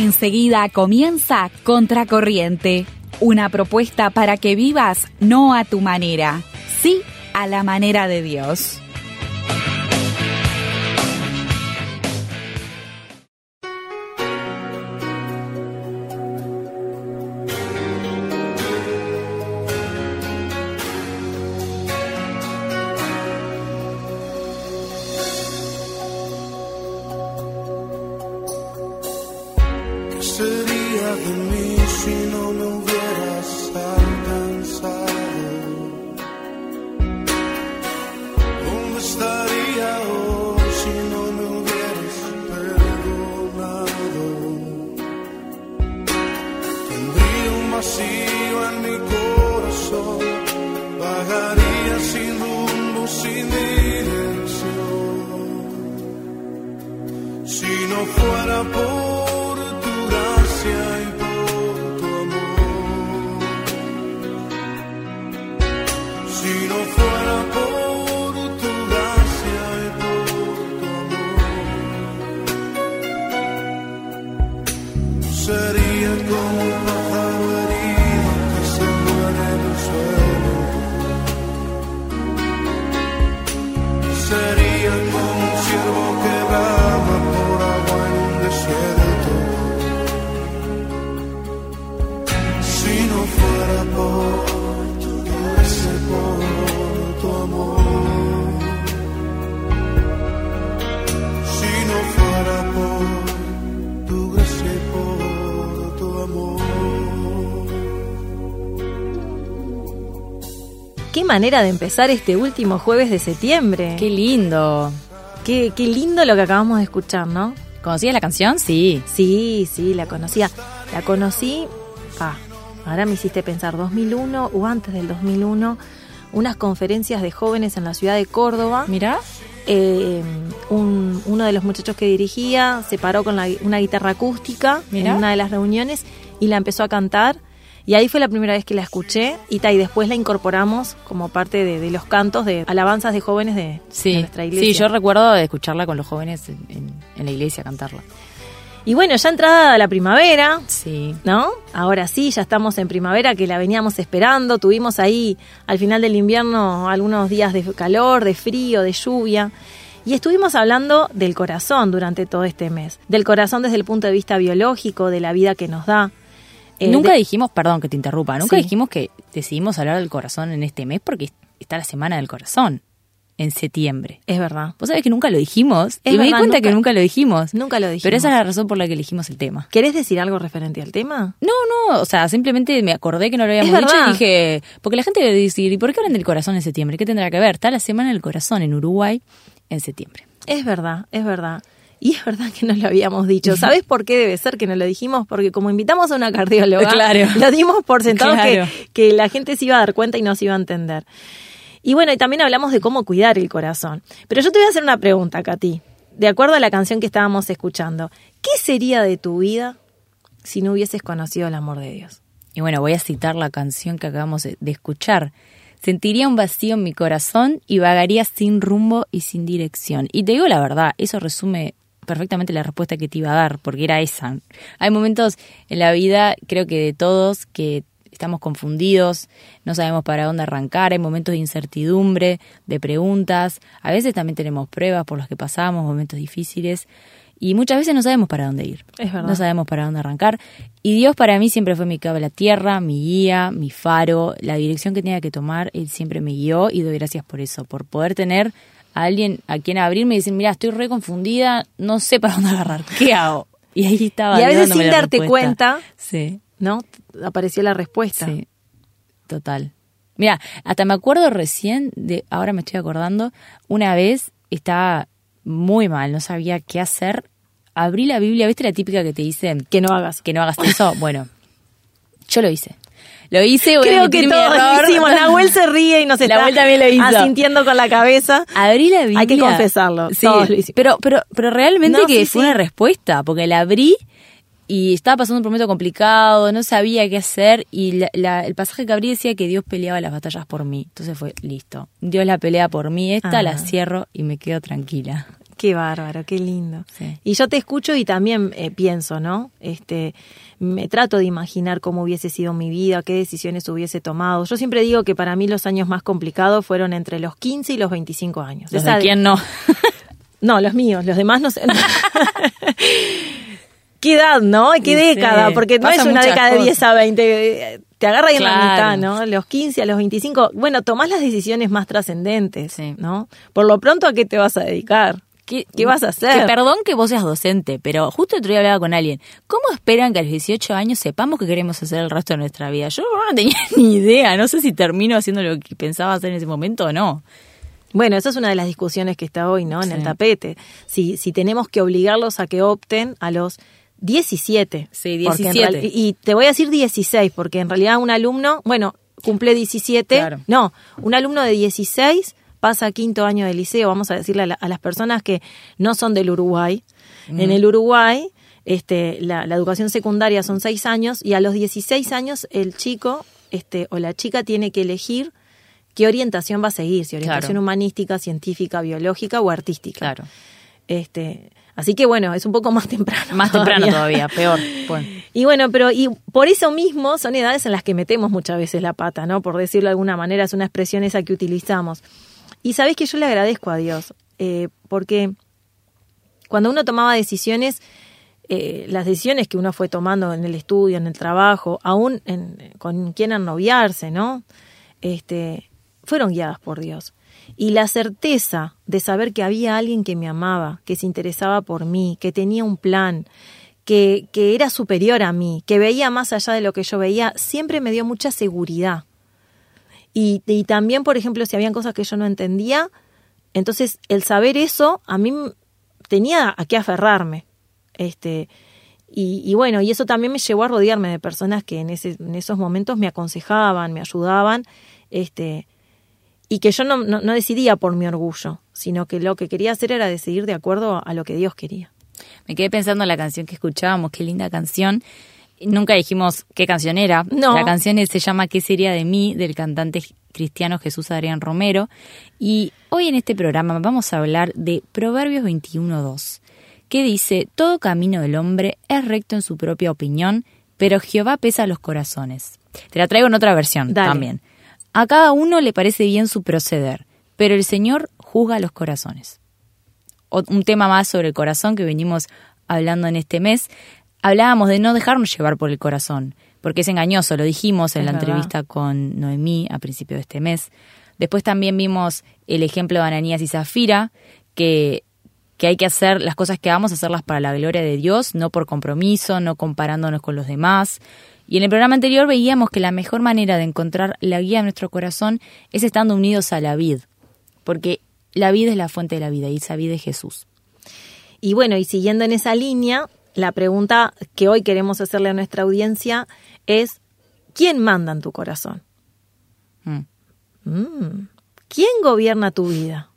Enseguida comienza Contracorriente, una propuesta para que vivas no a tu manera, sí a la manera de Dios. Manera de empezar este último jueves de septiembre. Qué lindo. Qué, qué lindo lo que acabamos de escuchar, ¿no? ¿Conocías la canción? Sí. Sí, sí, la conocía. La conocí, ah, ahora me hiciste pensar, 2001 o antes del 2001, unas conferencias de jóvenes en la ciudad de Córdoba. Mira. Eh, un- uno de los muchachos que dirigía se paró con la- una guitarra acústica Mirá. en una de las reuniones y la empezó a cantar. Y ahí fue la primera vez que la escuché y, ta, y después la incorporamos como parte de, de los cantos de alabanzas de jóvenes de, nuestra iglesia. Sí, yo recuerdo de escucharla con los jóvenes en, en- en la iglesia, cantarla. Y bueno, ya entrada la primavera, Sí. ¿no? Ahora sí, ya estamos en primavera que la veníamos esperando. Tuvimos ahí al final del invierno algunos días de calor, de frío, de lluvia. Y estuvimos hablando del corazón durante todo este mes. Del corazón desde el punto de vista biológico, de la vida que nos da. Eh, nunca de- dijimos, perdón que te interrumpa, nunca Sí. dijimos que decidimos hablar del corazón en este mes porque está la semana del corazón, en septiembre. Es verdad. Vos sabés que nunca lo dijimos Es y me di cuenta nunca- que nunca lo dijimos. Nunca lo dijimos. Pero esa es la razón por la que elegimos el tema. ¿Querés decir algo referente al tema? No, no, o sea, simplemente me acordé que no lo habíamos Es dicho verdad. y dije, porque la gente debe decir, ¿y por qué hablan del corazón en septiembre? ¿Qué tendrá que ver? Está la semana del corazón en Uruguay en septiembre. Es verdad, es verdad. Y es verdad que no lo habíamos dicho. ¿Sabes por qué debe ser que no lo dijimos? Porque como invitamos a una cardióloga, Claro. lo dimos por sentado Claro. que, que la gente se iba a dar cuenta y nos iba a entender. Y bueno, y también hablamos de cómo cuidar el corazón. Pero yo te voy a hacer una pregunta, Katy. De acuerdo a la canción que estábamos escuchando, ¿qué sería de tu vida si no hubieses conocido el amor de Dios? Y bueno, voy a citar la canción que acabamos de de escuchar. Sentiría un vacío en mi corazón y vagaría sin rumbo y sin dirección. Y te digo la verdad, eso resume perfectamente la respuesta que te iba a dar, porque era esa. Hay momentos en la vida, creo que de todos, que estamos confundidos, no sabemos para dónde arrancar, hay momentos de incertidumbre, de preguntas, a veces también tenemos pruebas por las que pasamos, momentos difíciles, y muchas veces no sabemos para dónde ir. Es verdad. No sabemos para dónde arrancar. Y Dios para mí siempre fue mi cabo a la tierra, mi guía, mi faro, la dirección que tenía que tomar, Él siempre me guió y doy gracias por eso, por poder tener a alguien a quien abrirme y decir, mira, estoy re confundida, no sé para dónde agarrar, ¿qué hago? Y ahí estaba. Y a veces sin darte respuesta. cuenta, Sí, ¿no? Apareció la respuesta. sí, total. Mira, hasta me acuerdo recién, de ahora me estoy acordando, una vez estaba muy mal, no sabía qué hacer. Abrí la Biblia, ¿viste la típica que te dicen Que no hagas. que no hagas eso? Bueno, yo lo hice. Lo hice, voy a Creo que admitir mi todos lo hicimos. Nahuel se ríe y nos está Nahuel también lo hizo. asintiendo con la cabeza. Abrí la Biblia. Hay que confesarlo, Sí, todos lo hicimos. pero, pero, pero realmente No, que sí, fue sí. una respuesta, porque la abrí y estaba pasando un momento complicado, no sabía qué hacer y la- la- el pasaje que abrí decía que Dios peleaba las batallas por mí. Entonces fue listo. Dios la pelea por mí, esta Ah. la cierro y me quedo tranquila. Qué bárbaro, qué lindo. Sí. Y yo te escucho y también eh, pienso, ¿no? Este, me trato de imaginar cómo hubiese sido mi vida, qué decisiones hubiese tomado. Yo siempre digo que para mí los años más complicados fueron entre los 15 y los 25 años. ¿Los de quién no? No, los míos, los demás no sé. ¿Qué edad, no? ¿Qué sí, década? Porque no es una década de cosas. 10 a 20. Te agarra ahí en la mitad, ¿no? Los 15 a los 25. Bueno, tomás las decisiones más trascendentes, Sí. ¿no? Por lo pronto, ¿a qué te vas a dedicar? ¿Qué, vas a hacer? Que perdón que vos seas docente, pero justo el otro día hablaba con alguien. ¿Cómo esperan que a los 18 años sepamos qué queremos hacer el resto de nuestra vida? Yo no tenía ni idea. No sé si termino haciendo lo que pensaba hacer en ese momento o no. Bueno, esa es una de las discusiones que está hoy, ¿no? En el tapete. Si, si tenemos que obligarlos a que opten a los 17. Sí, Porque en 17. real- y te voy a decir 16, porque en realidad un alumno, bueno, cumple 17. Claro. No, un alumno de 16 pasa quinto año de liceo. Vamos a decirle a, la- a las personas que no son del Uruguay. En el Uruguay, este, la, la educación secundaria son seis años y a los 16 años el chico este, o la chica tiene que elegir qué orientación va a seguir, si orientación Claro. humanística, científica, biológica o artística. Claro. Este, así que bueno, es un poco más temprano. Más temprano todavía, peor. Bueno. Y bueno, pero y por eso mismo son edades en las que metemos muchas veces la pata, ¿no? Por decirlo de alguna manera, es una expresión esa que utilizamos. Y sabés que yo le agradezco a Dios, eh, porque cuando uno tomaba decisiones, eh, las decisiones que uno fue tomando en el estudio, en el trabajo, aún en- con quién noviarse, ¿no? Este, fueron guiadas por Dios. Y la certeza de saber que había alguien que me amaba, que se interesaba por mí, que tenía un plan, que, que era superior a mí, que veía más allá de lo que yo veía, siempre me dio mucha seguridad. Y, también, por ejemplo, si habían cosas que yo no entendía, entonces el saber eso a mí tenía a qué aferrarme. Este, y, y bueno, y eso también me llevó a rodearme de personas que en, ese, en esos momentos me aconsejaban, me ayudaban, este, y que yo no, no decidía por mi orgullo, sino que lo que quería hacer era decidir de acuerdo a lo que Dios quería. Me quedé pensando en la canción que escuchábamos, qué linda canción. Nunca dijimos qué canción era. No. La canción se llama ¿Qué sería de mí? del cantante cristiano Jesús Adrián Romero. Y hoy en este programa vamos a hablar de Proverbios 21.2, que dice, Todo camino del hombre es recto en su propia opinión, pero Jehová pesa los corazones. Te la traigo en otra versión Dale. también. A cada uno le parece bien su proceder, pero el Señor juzga los corazones o- un tema más sobre el corazón que venimos hablando en este mes. Hablábamos de no dejarnos llevar por el corazón, porque es engañoso, lo dijimos en Es la verdad. entrevista con Noemí a principio de este mes. Después también vimos el ejemplo de Ananías y Zafira, que, que hay que hacer las cosas que hagamos, hacerlas para la gloria de Dios, no por compromiso, no comparándonos con los demás. Y en el programa anterior veíamos que la mejor manera de encontrar la guía de nuestro corazón es estando unidos a la vid, porque la vida es la fuente de la vida y esa vida es Jesús. Y bueno, y siguiendo en esa línea, la pregunta que hoy queremos hacerle a nuestra audiencia es, ¿quién manda en tu corazón? Mm. Mm, ¿Quién gobierna tu vida?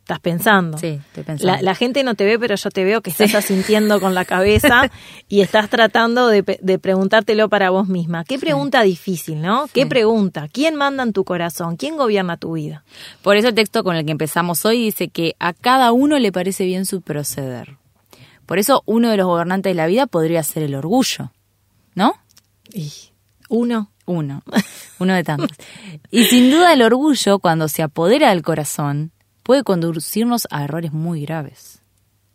Estás pensando. Sí, estoy pensando. La, la gente no te ve, pero yo te veo que estás asintiendo con la cabeza y estás tratando de preguntártelo para vos misma. Qué pregunta difícil, ¿no? ¿Qué pregunta? ¿Quién manda en tu corazón? ¿Quién gobierna tu vida? Por eso el texto con el que empezamos hoy dice que a cada uno le parece bien su proceder. Por eso uno de los gobernantes de la vida podría ser el orgullo, ¿no? Y uno. Uno, uno de tantos. Y sin duda el orgullo, cuando se apodera del corazón, puede conducirnos a errores muy graves.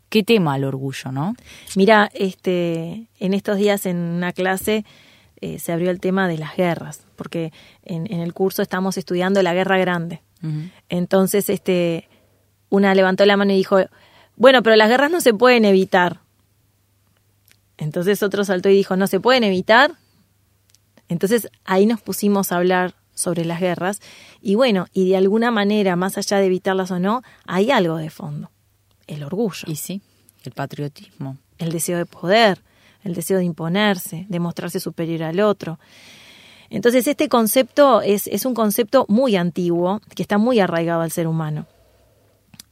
¿Qué tema el orgullo, no? Mira, este, en estos días en una clase eh, se abrió el tema de las guerras, porque en, en el curso estamos estudiando la guerra grande. Entonces, este, una levantó la mano y dijo, bueno, pero las guerras no se pueden evitar. Entonces otro saltó y dijo, ¿no se pueden evitar? Entonces ahí nos pusimos a hablar sobre las guerras y bueno, y de alguna manera, más allá de evitarlas o no, hay algo de fondo, el orgullo, Y sí, el patriotismo. el deseo de poder, el deseo de imponerse, de mostrarse superior al otro. Entonces este concepto es, es un concepto muy antiguo, que está muy arraigado al ser humano.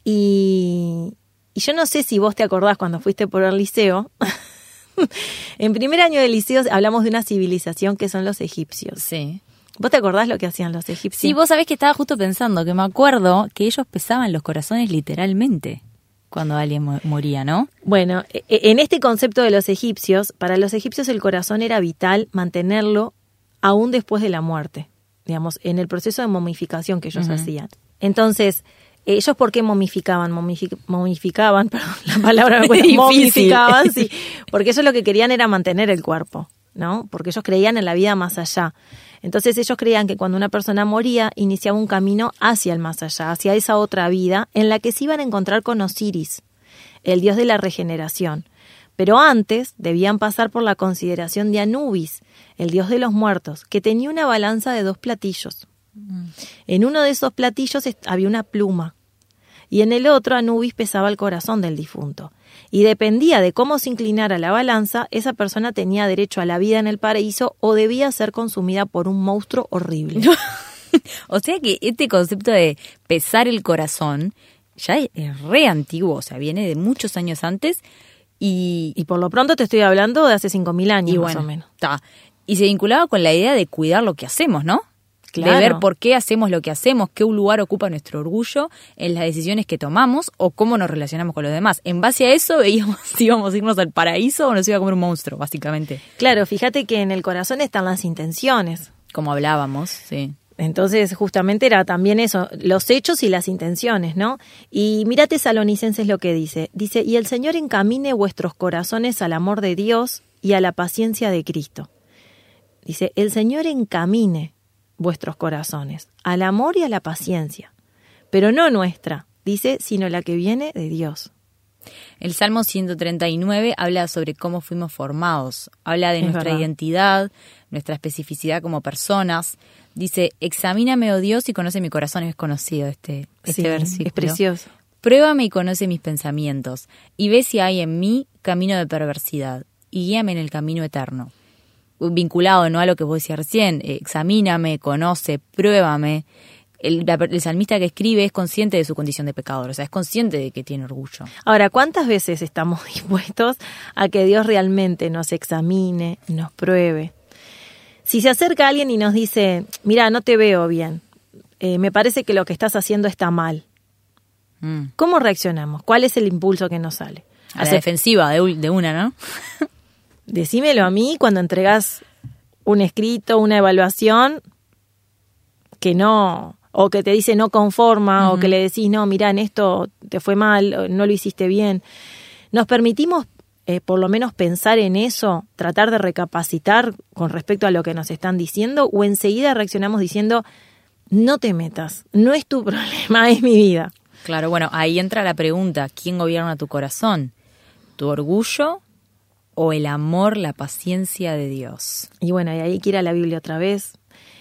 Y, y yo no sé si vos te acordás cuando fuiste por el liceo. en primer año de liceo hablamos de una civilización que son los egipcios. Sí. ¿Vos te acordás lo que hacían los egipcios? Sí, vos sabés que estaba justo pensando que me acuerdo que ellos pesaban los corazones literalmente. cuando alguien mo- moría, ¿no? Bueno, e- e- en este concepto de los egipcios, para los egipcios el corazón era vital mantenerlo aún después de la muerte, digamos, en el proceso de momificación que ellos hacían. Entonces, ellos por qué momificaban, Momifi- momificaban, perdón, la palabra me momificaban, sí, porque ellos lo que querían era mantener el cuerpo, ¿no? Porque ellos creían en la vida más allá. Entonces ellos creían que cuando una persona moría iniciaba un camino hacia el más allá, hacia esa otra vida en la que se iban a encontrar con Osiris, el dios de la regeneración. Pero antes debían pasar por la consideración de Anubis, el dios de los muertos, que tenía una balanza de dos platillos. En uno de esos platillos había una pluma y en el otro Anubis pesaba el corazón del difunto. Y dependía de cómo se inclinara la balanza, esa persona tenía derecho a la vida en el paraíso o debía ser consumida por un monstruo horrible. O sea que este concepto de pesar el corazón ya es, re antiguo, o sea, viene de muchos años antes y, Y por lo pronto te estoy hablando de hace 5.000 años y más o menos. está. Y se vinculaba con la idea de cuidar lo que hacemos, ¿no? Claro. De ver por qué hacemos lo que hacemos, qué lugar ocupa nuestro orgullo en las decisiones que tomamos o cómo nos relacionamos con los demás. En base a eso veíamos si íbamos a irnos al paraíso o nos iba a comer un monstruo, básicamente. Claro, fíjate que en el corazón están las intenciones. Como hablábamos, sí. Entonces, justamente era también eso, los hechos y las intenciones, ¿no? Y mira Tesalonicenses lo que dice. Dice, y el Señor encamine vuestros corazones al amor de Dios y a la paciencia de Cristo. Dice, el Señor encamine vuestros corazones al amor y a la paciencia, pero no nuestra, dice, sino la que viene de Dios. El Salmo 139 habla sobre cómo fuimos formados, habla de Es nuestra verdad. identidad, nuestra especificidad como personas. Dice, examíname, oh Dios, y conoce mi corazón. Es conocido este, este Sí, versículo. es precioso. Pruébame y conoce mis pensamientos, y ve si hay en mí camino de perversidad, y guíame en el camino eterno. Vinculado ¿no? a lo que vos decías recién, eh, examíname, conoce, pruébame. El, la- el salmista que escribe es consciente de su condición de pecador, o sea, es consciente de que tiene orgullo. Ahora, ¿cuántas veces estamos dispuestos a que Dios realmente nos examine, nos pruebe? Si se acerca alguien y nos dice, mira, no te veo bien, eh, me parece que lo que estás haciendo está mal, Mm. ¿cómo reaccionamos? ¿Cuál es el impulso que nos sale? A la Hace- defensiva de, de una, ¿no? Decímelo a mí cuando entregas un escrito, una evaluación que no, o que te dice no conforma, o que le decís, no, mira, en esto te fue mal, no lo hiciste bien. Nos permitimos eh, por lo menos pensar en eso, tratar de recapacitar con respecto a lo que nos están diciendo, o enseguida reaccionamos diciendo, no te metas, no es tu problema, es mi vida. Claro, bueno, ahí entra la pregunta, ¿quién gobierna tu corazón? ¿Tu orgullo o el amor, la paciencia de Dios? Y bueno, y ahí quiere a la Biblia otra vez.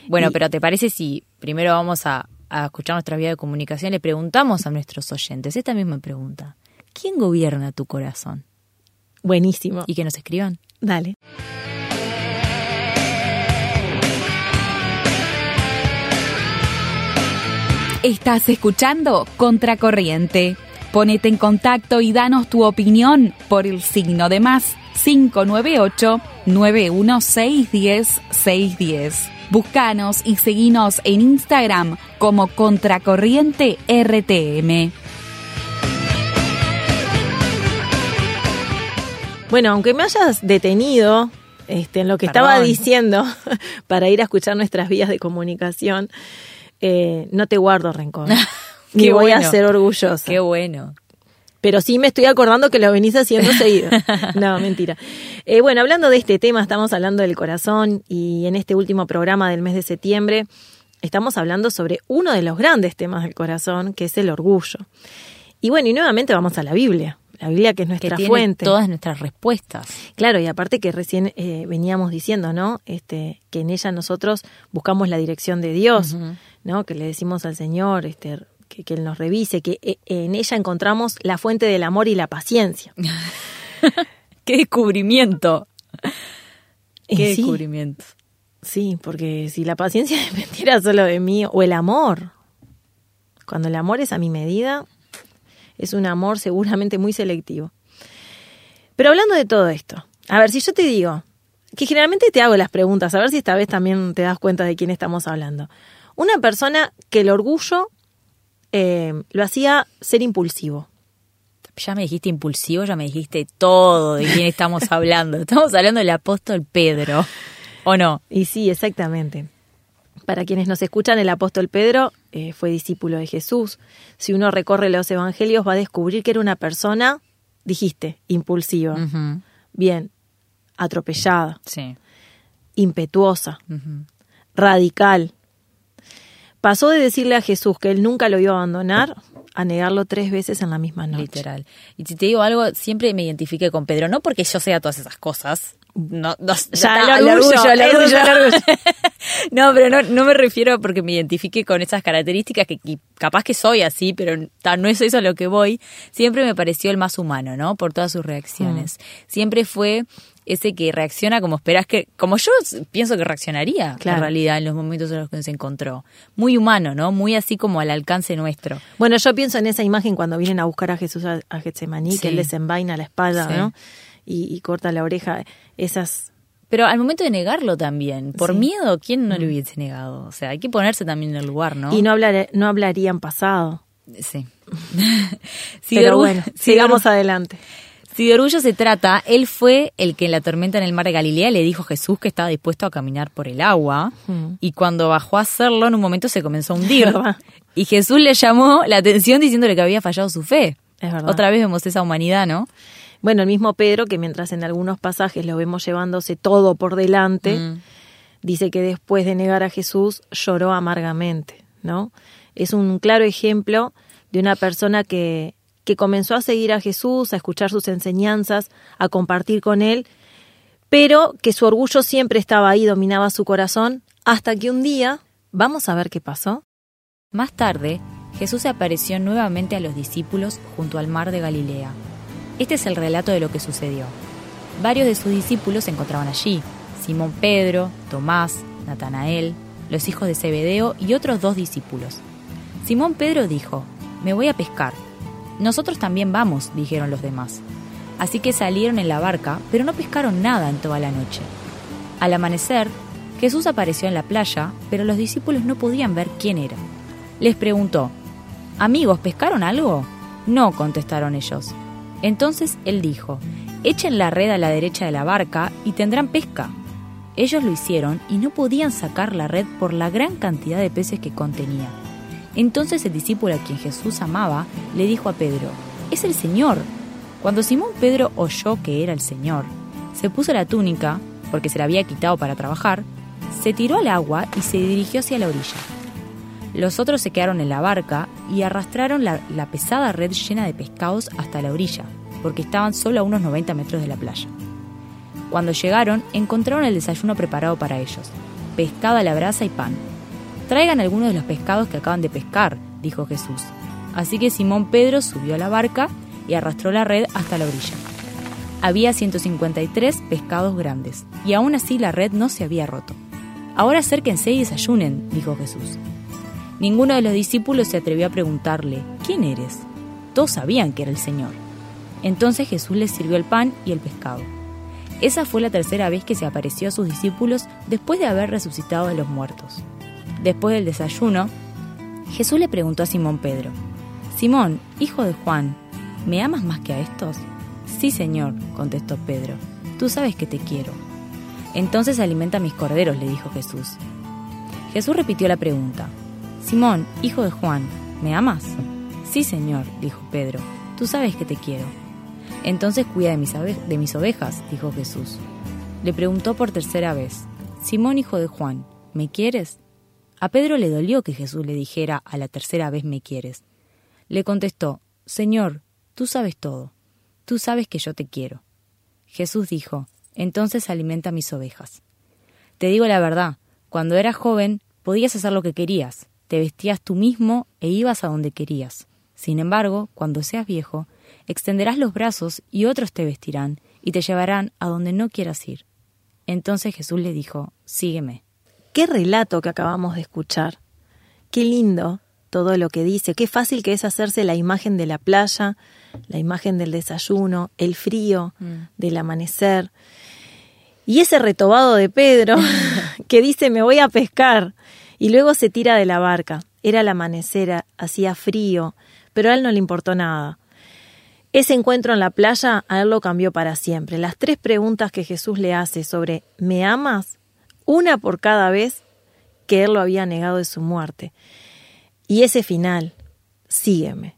Bueno, Y- pero ¿te parece si primero vamos a, a escuchar nuestra vía de comunicación? Le preguntamos a nuestros oyentes esta misma pregunta. ¿Quién gobierna tu corazón? Buenísimo. Y que nos escriban. Dale. Estás escuchando Contracorriente. Ponete en contacto y danos tu opinión por el signo de más 598-916-10-610. Búscanos y seguinos en Instagram como Contracorriente RTM. Bueno, aunque me hayas detenido este, en lo que Perdón. estaba diciendo para ir a escuchar nuestras vías de comunicación, eh, no te guardo rencor. Ni Qué voy a ser orgullosa. Qué bueno. Pero sí me estoy acordando que lo venís haciendo seguido. No, mentira. Eh, bueno, hablando de este tema, estamos hablando del corazón y en este último programa del mes de septiembre estamos hablando sobre uno de los grandes temas del corazón, que es el orgullo. Y bueno, y nuevamente vamos a la Biblia. La Biblia que es Que nuestra tiene fuente. todas nuestras respuestas. Claro, y aparte que recién eh, veníamos diciendo, ¿no? Este, que en ella nosotros buscamos la dirección de Dios, ¿no? Que le decimos al Señor, este, que, que Él nos revise, que eh, en ella encontramos la fuente del amor y la paciencia. ¡Qué descubrimiento! ¡Qué sí, descubrimiento! sí, porque si la paciencia dependiera solo de mí, o el amor, cuando el amor es a mi medida, es un amor seguramente muy selectivo. Pero hablando de todo esto, a ver, si yo te digo, que generalmente te hago las preguntas, a ver si esta vez también te das cuenta de quién estamos hablando. Una persona que el orgullo eh, lo hacía ser impulsivo. Ya me dijiste impulsivo, ya me dijiste todo de quién estamos hablando. Estamos hablando del apóstol Pedro, ¿o no? Y sí, exactamente. Para quienes nos escuchan, el apóstol Pedro eh, fue discípulo de Jesús. Si uno recorre los evangelios va a descubrir que era una persona, dijiste, impulsiva. Bien, atropellada, Sí. impetuosa, radical. Pasó de decirle a Jesús que él nunca lo iba a abandonar a negarlo tres veces en la misma noche. Literal. Y si te digo algo, siempre me identifiqué con Pedro, no porque yo sea todas esas cosas. No, no, Ya, está, el orgullo, el eso orgullo, ya. el orgullo. no, pero no, no me refiero porque me identifique con esas características que, capaz que soy así, pero no es eso a lo que voy. Siempre me pareció el más humano, ¿no? Por todas sus reacciones. Siempre fue ese que reacciona como esperás que, como yo pienso que reaccionaría Claro. en realidad en los momentos en los que se encontró. Muy humano, ¿no? Muy así como al alcance nuestro. Bueno, yo pienso en esa imagen cuando vienen a buscar a Jesús a, Getsemaní, Sí. que él desenvaina la espada, Sí. ¿no? Y, y corta la oreja. Esas. Pero al momento de negarlo también, por Sí. Mm. miedo, ¿quién no le hubiese negado? O sea, hay que ponerse también en el lugar, ¿no? Y no, hablar, no hablarían pasado. Sí. si, Pero bueno, si sigamos adelante. si de orgullo se trata, él fue el que en la tormenta en el mar de Galilea le dijo a Jesús que estaba dispuesto a caminar por el agua. Mm. Y cuando bajó a hacerlo, en un momento se comenzó a hundir. y Jesús le llamó la atención diciéndole que había fallado su fe. Es verdad. Otra vez vemos esa humanidad, ¿no? Bueno, el mismo Pedro, que mientras en algunos pasajes lo vemos llevándose todo por delante, Mm. dice que después de negar a Jesús lloró amargamente, ¿no? Es un claro ejemplo de una persona que, que comenzó a seguir a Jesús, a escuchar sus enseñanzas, a compartir con él, pero que su orgullo siempre estaba ahí, dominaba su corazón, hasta que un día, vamos a ver qué pasó. Más tarde, Jesús se apareció nuevamente a los discípulos junto al mar de Galilea. Este es el relato de lo que sucedió. Varios de sus discípulos se encontraban allí, Simón Pedro, Tomás, Natanael, los hijos de Zebedeo y otros dos discípulos. Simón Pedro dijo, Me voy a pescar. Nosotros también vamos, dijeron los demás. Así que salieron en la barca, pero no pescaron nada en toda la noche. Al amanecer, Jesús apareció en la playa, pero los discípulos no podían ver quién era. Les preguntó, Amigos, ¿pescaron algo? No, contestaron ellos. Entonces él dijo, Echen la red a la derecha de la barca y tendrán pesca. Ellos lo hicieron y no podían sacar la red por la gran cantidad de peces que contenía. Entonces el discípulo a quien Jesús amaba le dijo a Pedro, Es el Señor. Cuando Simón Pedro oyó que era el Señor, se puso la túnica, porque se la había quitado para trabajar, se tiró al agua y se dirigió hacia la orilla. Los otros se quedaron en la barca y arrastraron la, pesada red llena de pescados hasta la orilla, porque estaban solo a unos 90 metros de la playa. Cuando llegaron, encontraron el desayuno preparado para ellos, pescado a la brasa y pan. Traigan algunos de los pescados que acaban de pescar, dijo Jesús. Así que Simón Pedro subió a la barca y arrastró la red hasta la orilla. Había 153 pescados grandes, y aún así la red no se había roto. Ahora acérquense y desayunen, dijo Jesús. Ninguno de los discípulos se atrevió a preguntarle, ¿quién eres? Todos sabían que era el Señor. Entonces Jesús les sirvió el pan y el pescado. Esa fue la tercera vez que se apareció a sus discípulos después de haber resucitado de los muertos. Después del desayuno, Jesús le preguntó a Simón Pedro, Simón, hijo de Juan, ¿me amas más que a estos? Sí, Señor, contestó Pedro, tú sabes que te quiero. Entonces alimenta mis corderos, le dijo Jesús. Jesús repitió la pregunta, Simón, hijo de Juan, ¿me amas? Sí, Señor, dijo Pedro, tú sabes que te quiero. Entonces cuida de mis, de mis ovejas, dijo Jesús. Le preguntó por tercera vez, Simón, hijo de Juan, ¿me quieres? A Pedro le dolió que Jesús le dijera a la tercera vez me quieres. Le contestó, Señor, tú sabes todo, tú sabes que yo te quiero. Jesús dijo, entonces alimenta mis ovejas. Te digo la verdad, cuando eras joven podías hacer lo que querías, te vestías tú mismo e ibas a donde querías. Sin embargo, cuando seas viejo, extenderás los brazos y otros te vestirán y te llevarán a donde no quieras ir. Entonces Jesús le dijo, sígueme. Qué relato que acabamos de escuchar. Qué lindo todo lo que dice. Qué fácil que es hacerse la imagen de la playa, la imagen del desayuno, el frío del amanecer. Y ese retobado de Pedro que dice me voy a pescar y luego se tira de la barca. Era el amanecer, hacía frío, pero a él no le importó nada. Ese encuentro en la playa a él lo cambió para siempre. Las tres preguntas que Jesús le hace sobre ¿me amas? Una por cada vez que él lo había negado de su muerte. Y ese final, sígueme.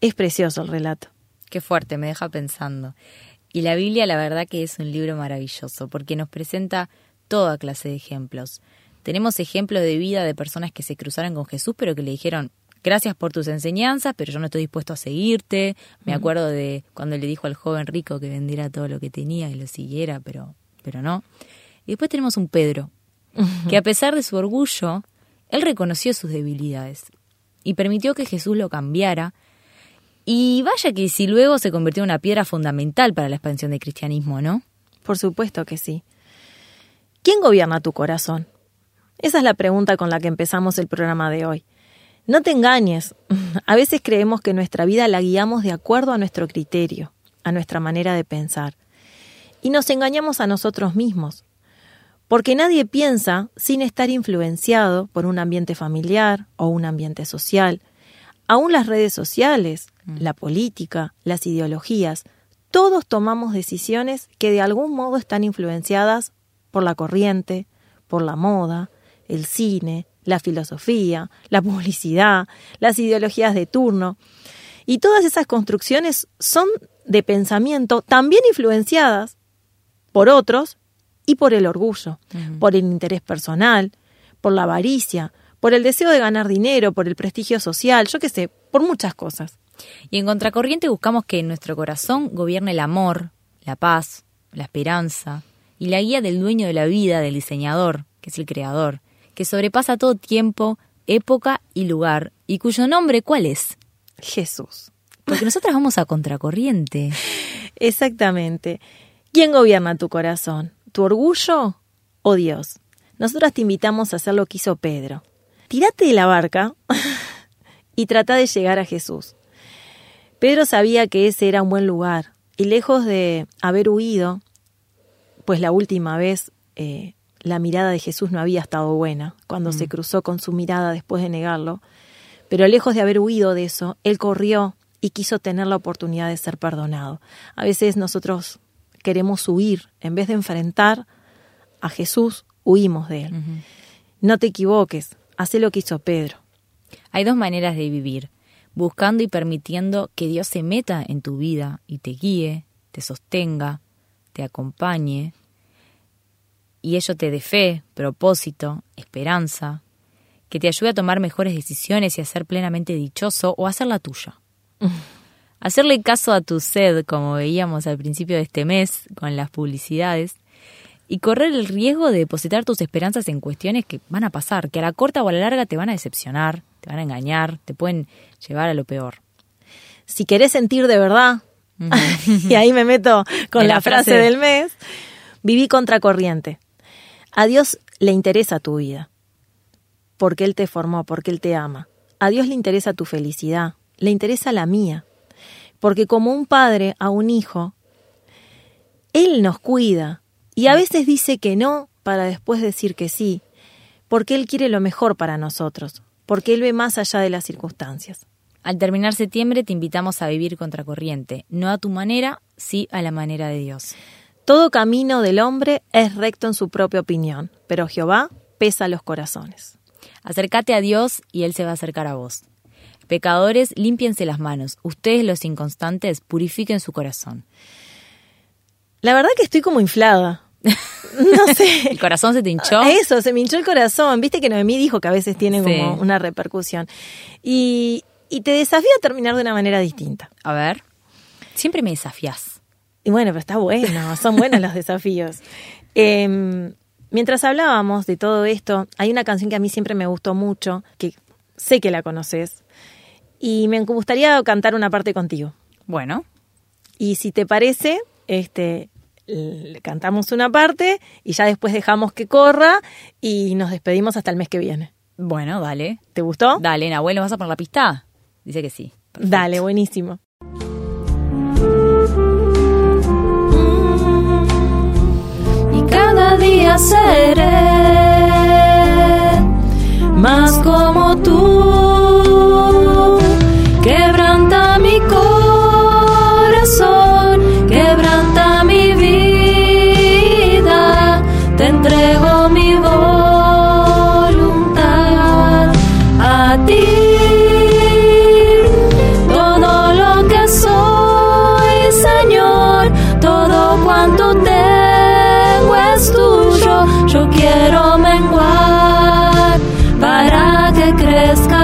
Es precioso el relato. Qué fuerte, me deja pensando. Y la Biblia, la verdad que es un libro maravilloso, porque nos presenta toda clase de ejemplos. Tenemos ejemplos de vida de personas que se cruzaron con Jesús, pero que le dijeron, gracias por tus enseñanzas, pero yo no estoy dispuesto a seguirte. Me acuerdo de cuando le dijo al joven rico que vendiera todo lo que tenía y lo siguiera, pero, pero no. Y después tenemos un Pedro, que a pesar de su orgullo, él reconoció sus debilidades y permitió que Jesús lo cambiara. Y vaya que si luego se convirtió en una piedra fundamental para la expansión del cristianismo, ¿no? Por supuesto que sí. ¿Quién gobierna tu corazón? Esa es la pregunta con la que empezamos el programa de hoy. No te engañes. A veces creemos que nuestra vida la guiamos de acuerdo a nuestro criterio, a nuestra manera de pensar. Y nos engañamos a nosotros mismos. Porque nadie piensa sin estar influenciado por un ambiente familiar o un ambiente social. Aún las redes sociales, la política, las ideologías, todos tomamos decisiones que de algún modo están influenciadas por la corriente, por la moda, el cine, la filosofía, la publicidad, las ideologías de turno. Y todas esas construcciones son de pensamiento también influenciadas por otros y por el orgullo, por el interés personal, por la avaricia, por el deseo de ganar dinero, por el prestigio social, yo qué sé, por muchas cosas. Y en contracorriente buscamos que en nuestro corazón gobierne el amor, la paz, la esperanza y la guía del dueño de la vida, del diseñador, que es el creador, que sobrepasa todo tiempo, época y lugar, y cuyo nombre ¿cuál es? Jesús. Porque nosotras vamos a contracorriente. Exactamente. ¿Quién gobierna tu corazón? ¿Tu orgullo o Dios? Nosotras te invitamos a hacer lo que hizo Pedro. Tírate de la barca y trata de llegar a Jesús. Pedro sabía que ese era un buen lugar y lejos de haber huido, pues la última vez eh, la mirada de Jesús no había estado buena cuando se cruzó con su mirada después de negarlo, pero lejos de haber huido de eso, él corrió y quiso tener la oportunidad de ser perdonado. A veces nosotros queremos huir, en vez de enfrentar a Jesús, huimos de él. No te equivoques, hace lo que hizo Pedro. Hay dos maneras de vivir, buscando y permitiendo que Dios se meta en tu vida y te guíe, te sostenga, te acompañe, y ello te dé fe, propósito, esperanza, que te ayude a tomar mejores decisiones y a ser plenamente dichoso o a hacer la tuya. Hacerle caso a tu sed, como veíamos al principio de este mes con las publicidades, y correr el riesgo de depositar tus esperanzas en cuestiones que van a pasar, que a la corta o a la larga te van a decepcionar, te van a engañar, te pueden llevar a lo peor. Si querés sentir de verdad, y ahí me meto con la frase frase. del mes, viví contracorriente. A Dios le interesa tu vida, porque Él te formó, porque Él te ama. A Dios le interesa tu felicidad, le interesa la mía, porque como un padre a un hijo, Él nos cuida y a veces dice que no para después decir que sí, porque Él quiere lo mejor para nosotros, porque Él ve más allá de las circunstancias. Al terminar septiembre te invitamos a vivir contracorriente, no a tu manera, sí a la manera de Dios. Todo camino del hombre es recto en su propia opinión, pero Jehová pesa los corazones. Acércate a Dios y Él se va a acercar a vos. Pecadores, límpiense las manos. Ustedes los inconstantes, purifiquen su corazón. La verdad que estoy como inflada. No sé. ¿El corazón se te hinchó? Eso, se me hinchó el corazón. Viste que Noemí dijo que a veces tiene Sí. como una repercusión. Y, y te desafío a terminar de una manera distinta. A ver. Siempre me desafías. Y bueno, pero está bueno, son buenos los desafíos. Em, mientras hablábamos de todo esto, hay una canción que a mí siempre me gustó mucho, que sé que la conoces, y me gustaría cantar una parte contigo. Bueno, Y si te parece, este, l- cantamos una parte y ya después dejamos que corra y nos despedimos hasta el mes que viene. bueno, dale. ¿Te gustó? Dale, Nahuel, ¿nos vas a poner la pista? Dice que sí. Dale, buenísimo. Seré más como tú. Que crezcas